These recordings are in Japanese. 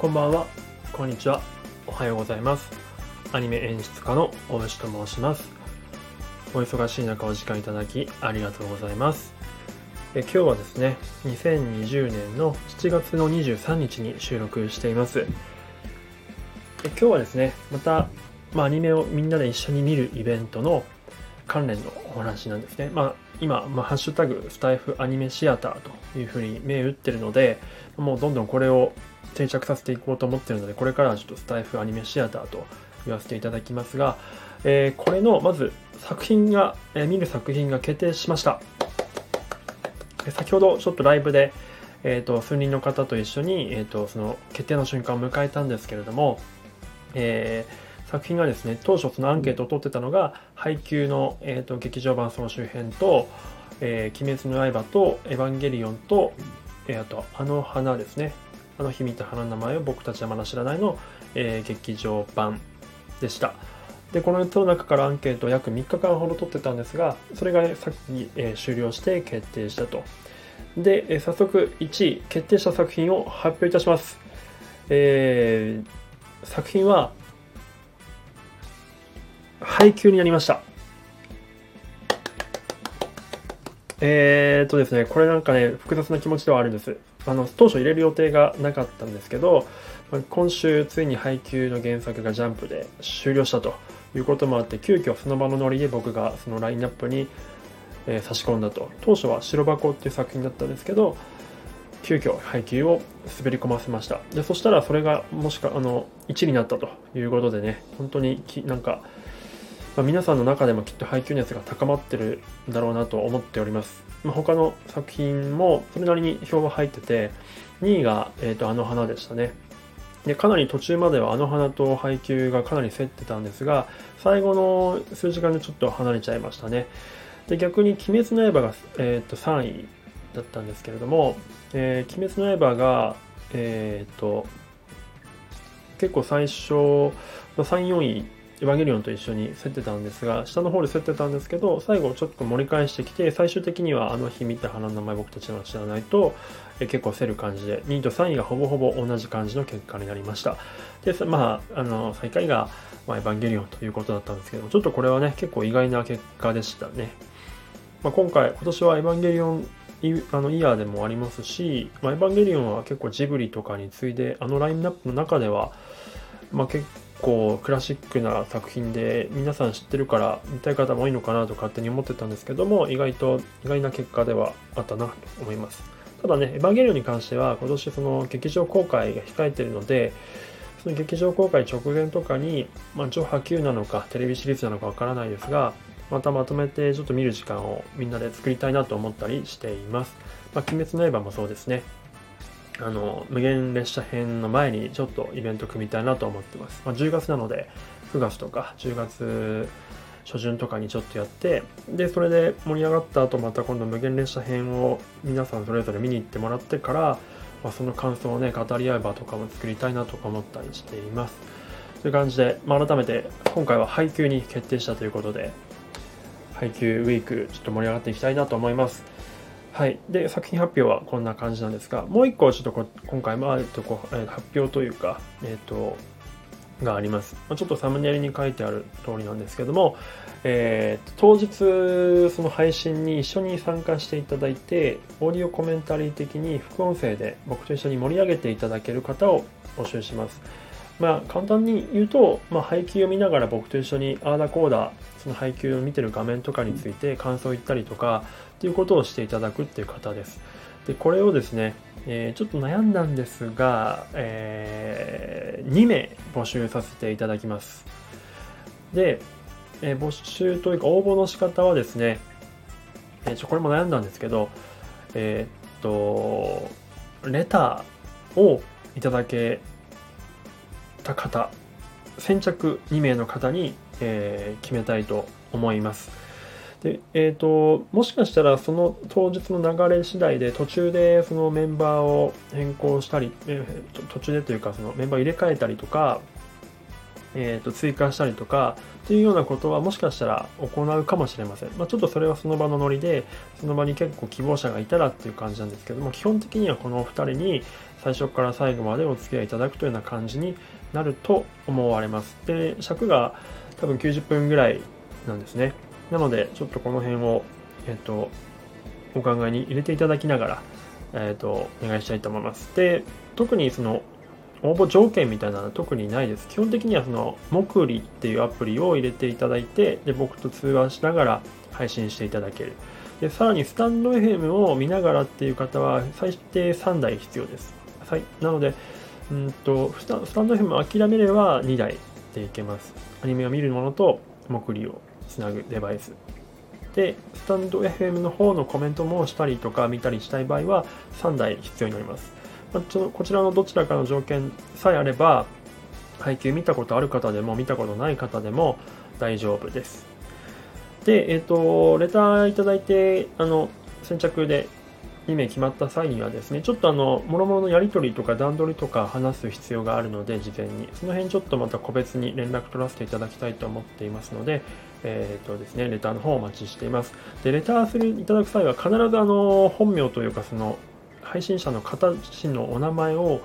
こんばんは、こんにちは、おはようございます。アニメ演出家の大石と申します。お忙しい中お時間いただきありがとうございます。え今日はですね、2020年の7月の23日に収録しています。え今日はですね、また、まあ、アニメをみんなで一緒に見るイベントの関連のお話なんですね。まあ、今、まあ、ハッシュタグスタイフアニメシアターというふうに銘打ってるので、もうどんどんこれを定着させていこうと思ってるので、これからはちょっとスタイフアニメシアターと言わせていただきますが、えーこれのまず作品が、えー見る作品が決定しました。先ほどちょっとライブで、えー、と数人の方と一緒に、えー、とその決定の瞬間を迎えたんですけれども、えー作品がですね当初そのアンケートを取ってたのが配給の、えー、と劇場版総集編と「えー鬼滅の刃」と「エヴァンゲリオンと」えーあと「あの花」ですね「あの日見た花の名前を僕たちはまだ知らないの」えー劇場版でした。でこの4つの中からアンケートを約3日間ほど取ってたんですがそれがさっき、えー終了して決定したと。で、えー早速1位決定した作品を発表いたします、えー作品は配給になりました。えー、っとですねこれなんかね複雑な気持ちではあるんです。あの当初入れる予定がなかったんですけど今週ついに配給の原作がジャンプで終了したということもあって急遽その場のノリで僕がそのラインナップに、え差し込んだと。当初は「白箱」っていう作品だったんですけど急遽配給を滑り込ませました。でそしたらそれがもしかあの1になったということでね本当になんか、まあ皆さんの中でもきっと配給熱が高まってるんだろうなと思っております、まあ他の作品もそれなりに票が入ってて2位が、えー、とあの花でしたね。でかなり途中まではあの花と配給がかなり競ってたんですが最後の数時間でちょっと離れちゃいましたね。で逆に「鬼滅の刃が」えー、と3位だったんですけれども「えー鬼滅の刃が」えっ、と結構最初34位エヴァンゲリオンと一緒に競ってたんですが下の方で競ってたんですけど最後ちょっと盛り返してきて最終的にはあの日見た花の名前僕たちの知らないとえ結構競る感じで2位と3位がほぼほぼ同じ感じの結果になりました。でまああの最下位が、まあ、エヴァンゲリオンということだったんですけどもちょっとこれはね結構意外な結果でしたね、まあ、今回今年はエヴァンゲリオンイあのイヤーでもありますし、まあ、エヴァンゲリオンは結構ジブリとかに次いであのラインナップの中では、まあ、結構構クラシックな作品で皆さん知ってるから見たい方も多いのかなと勝手に思ってたんですけども意外と意外な結果ではあったなと思いますただねエヴァンゲリオンに関しては今年その劇場公開が控えてるのでその劇場公開直前とかに、まあ、上波級なのかテレビシリーズなのかわからないですがまたまとめてちょっと見る時間をみんなで作りたいなと思ったりしています。まあ、鬼滅の刃もそうですね。あの、無限列車編の前にちょっとイベント組みたいなと思ってます。まあ、10月なので、9月とか10月初旬とかにちょっとやって、で、それで盛り上がった後、また今度無限列車編を皆さんそれぞれ見に行ってもらってから、まあ、その感想をね、語り合えばとかも作りたいなとか思ったりしています。という感じで、まあ、改めて今回は配給に決定したということで、配給ウィークちょっと盛り上がっていきたいなと思います。はい、で作品発表はこんな感じなんですがもう一個ちょっとこ今回、まあえっと、こえ発表というか、えっとがあります。ちょっとサムネイルに書いてある通りなんですけども、えー当日その配信に一緒に参加していただいてオーディオコメンタリー的に副音声で僕と一緒に盛り上げていただける方を募集します。まあ簡単に言うと、まあ、配給を見ながら僕と一緒にあーだこーだその配給を見てる画面とかについて感想を言ったりとかっていうことをしていただくっていう方です。でこれをですね、えーちょっと悩んだんですが、え2名募集させていただきます。で、えー募集というか応募の仕方はですね、えーちょこれも悩んだんですけど、えーっと、レターをいただけた方、先着2名の方に、えー決めたいと思います。で、えー、ともしかしたらその当日の流れ次第で途中でそのメンバーを変更したり、えー途中でというかそのメンバーを入れ替えたりとかえー、と追加したりとかっていうようなことはもしかしたら行うかもしれません。まあ、ちょっとそれはその場のノリで、その場に結構希望者がいたらっていう感じなんですけども、基本的にはこのお二人に最初から最後までお付き合いいただくというような感じになると思われます。で、尺が多分90分ぐらいなんですね。なので、ちょっとこの辺を、えっ、と、お考えに入れていただきながら、えっ、と、お願いしたいと思います。で、特にその応募条件みたいなのは特にないです。基本的にはその、もくりっていうアプリを入れていただいて、で、僕と通話しながら配信していただける。で、さらにスタンド FM を見ながらっていう方は最低3台必要です。はい。なので、うんと、スタンド FM を諦めれば2台でいけます。アニメを見るものと、もくりをつなぐデバイス。で、スタンド FM の方のコメントもしたりとか見たりしたい場合は3台必要になります。まちょこちらのどちらかの条件さえあれば、配給見たことある方でも見たことない方でも大丈夫です。で、えっ、ー、と、レターいただいて、あの、先着で2名決まった際にはですね、ちょっとあの、もろもろのやり取りとか段取りとか話す必要があるので、事前に。その辺ちょっとまた個別に連絡取らせていただきたいと思っていますので、えっ、とですね、レターの方をお待ちしています。で、レターするいただく際は必ずあの、本名というかその、配信者の方自身のお名前を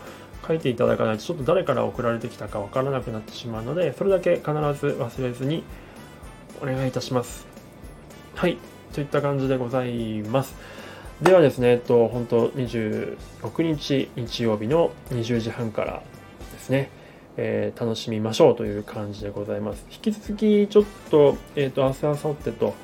書いていただかないとちょっと誰から送られてきたかわからなくなってしまうのでそれだけ必ず忘れずにお願いいたしますはいといった感じでございますではですね、えっと、本当26日日曜日の20時半からですね、えー、楽しみましょうという感じでございます。引き続きちょっと、えっ、ー、と、明日、明後日と、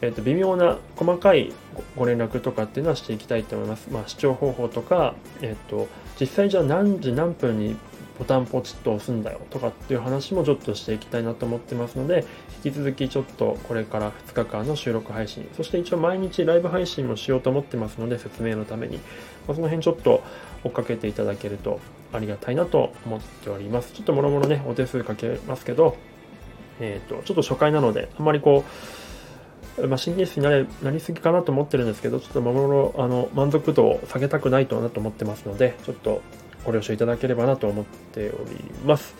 えー、と微妙な細かいご連絡とかっていうのはしていきたいと思います。まあ、視聴方法とか、えっ、ー、と実際じゃあ何時何分にボタンポチッと押すんだよとかっていう話もちょっとしていきたいなと思ってますので、引き続きちょっとこれから2日間の収録配信、そして一応毎日ライブ配信もしようと思ってますので、説明のために、まあ、その辺ちょっと追っかけていただけるとありがたいなと思っております。ちょっともろもろね、お手数かけますけど、えっ、ー、と、ちょっと初回なので、あんまりこう、まあ、神経質になれなりすぎかなと思ってるんですけど、ちょっとまもろあの満足度を下げたくないとなと思ってますので、ちょっとご了承いただければなと思っております。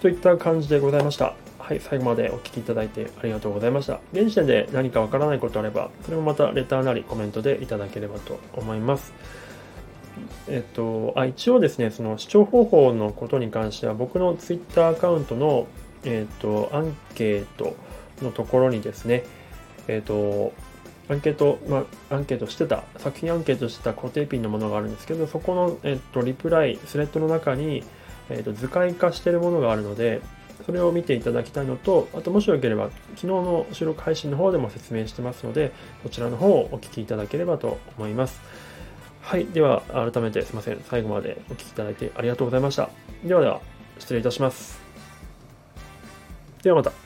といった感じでございました。はい、最後までお聴きいただいてありがとうございました。現時点で何かわからないことあれば、それもまたレターなりコメントでいただければと思います。えっと、あ一応ですね、その視聴方法のことに関しては、僕の Twitter アカウントの、えっと、アンケートのところにですね、えっ、と、アンケート、まあ、アンケートしてた、作品アンケートしてた固定ピンのものがあるんですけど、そこの、えっ、と、リプライ、スレッドの中に、えっ、と、図解化してるものがあるので、それを見ていただきたいのと、あともしよければ、昨日の収録配信の方でも説明してますので、そちらの方をお聞きいただければと思います。はい。では、改めてすいません。最後までお聞きいただいてありがとうございました。ではでは、失礼いたします。ではまた。